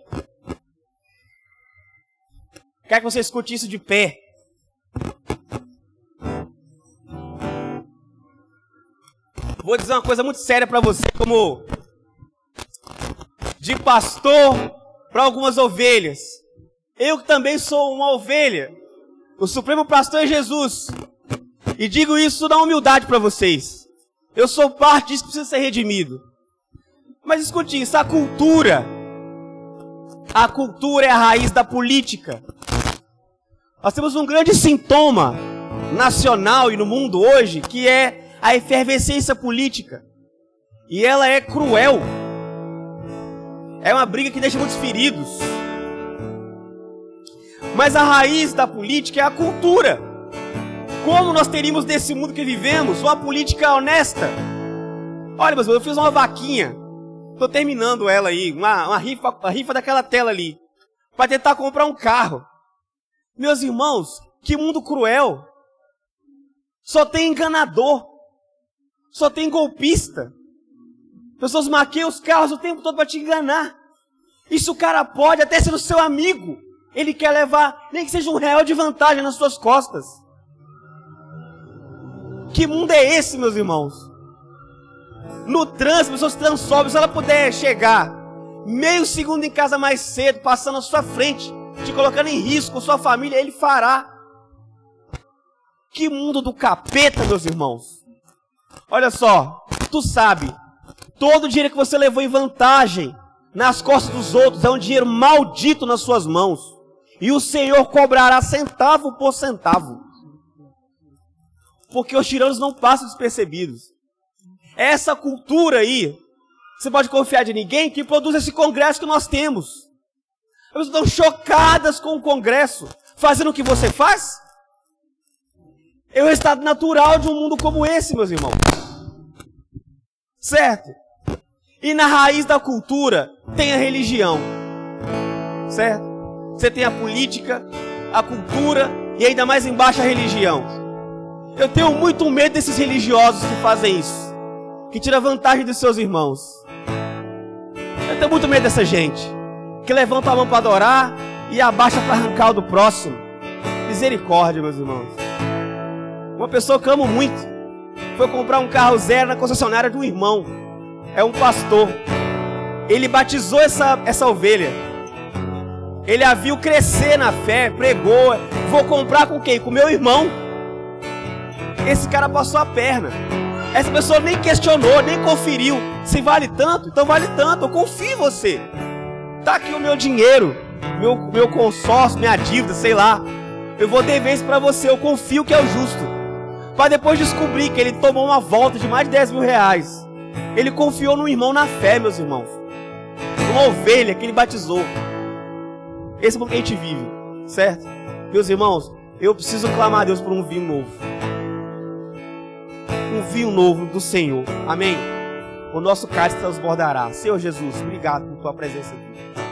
Quero que você escute isso de pé. Vou dizer uma coisa muito séria para você, como de pastor para algumas ovelhas. Eu também sou uma ovelha. O supremo pastor é Jesus. E digo isso na humildade para vocês. Eu sou parte disso precisa ser redimido. Mas escute isso, a cultura. A cultura é a raiz da política. Nós temos um grande sintoma nacional e no mundo hoje, que é a efervescência política. E ela é cruel. É uma briga que deixa muitos feridos. Mas a raiz da política é a cultura. Como nós teríamos nesse mundo que vivemos uma política honesta? Olha, irmãos, eu fiz uma vaquinha. Estou terminando ela aí, uma, uma, rifa, uma rifa daquela tela ali. Para tentar comprar um carro. Meus irmãos, que mundo cruel. Só tem enganador. Só tem golpista. Pessoas maqueiam os carros o tempo todo para te enganar. Isso o cara pode até ser o seu amigo. Ele quer levar, nem que seja um real de vantagem nas suas costas. Que mundo é esse, meus irmãos? No trânsito, pessoas transóbias, se ela puder chegar meio segundo em casa mais cedo, passando à sua frente, te colocando em risco, sua família, ele fará. Que mundo do capeta, meus irmãos. Olha só, tu sabe, todo dinheiro que você levou em vantagem nas costas dos outros é um dinheiro maldito nas suas mãos. E o Senhor cobrará centavo por centavo porque os tiranos não passam despercebidos. Essa cultura aí, você pode confiar de ninguém que produz esse congresso que nós temos. As pessoas estão chocadas com o congresso, fazendo o que você faz. É o estado natural de um mundo como esse, meus irmãos. Certo? E na raiz da cultura tem a religião. Certo? Você tem a política, a cultura e ainda mais embaixo a religião. Eu tenho muito medo desses religiosos que fazem isso, que tira vantagem dos seus irmãos. Eu tenho muito medo dessa gente, que levanta a mão para adorar e abaixa para arrancar o do próximo. Misericórdia, meus irmãos. Uma pessoa que amo muito foi comprar um carro zero na concessionária de um irmão. É um pastor. Ele batizou essa, essa ovelha. Ele a viu crescer na fé, pregou. Vou comprar com quem? Com meu irmão. Esse cara passou a perna. Essa pessoa nem questionou, nem conferiu. Se vale tanto, então vale tanto. Eu confio em você. Tá aqui o meu dinheiro, meu, meu consórcio, minha dívida, sei lá. Eu vou dever isso para você. Eu confio que é o justo. Para depois descobrir que ele tomou uma volta de mais de 10 mil reais. Ele confiou no irmão na fé, meus irmãos. Uma ovelha que ele batizou. Esse é o que a gente vive, certo? Meus irmãos, eu preciso clamar a Deus por um vinho novo. Um vinho novo do Senhor. Amém? O nosso cálice transbordará. Senhor Jesus, obrigado por tua presença aqui.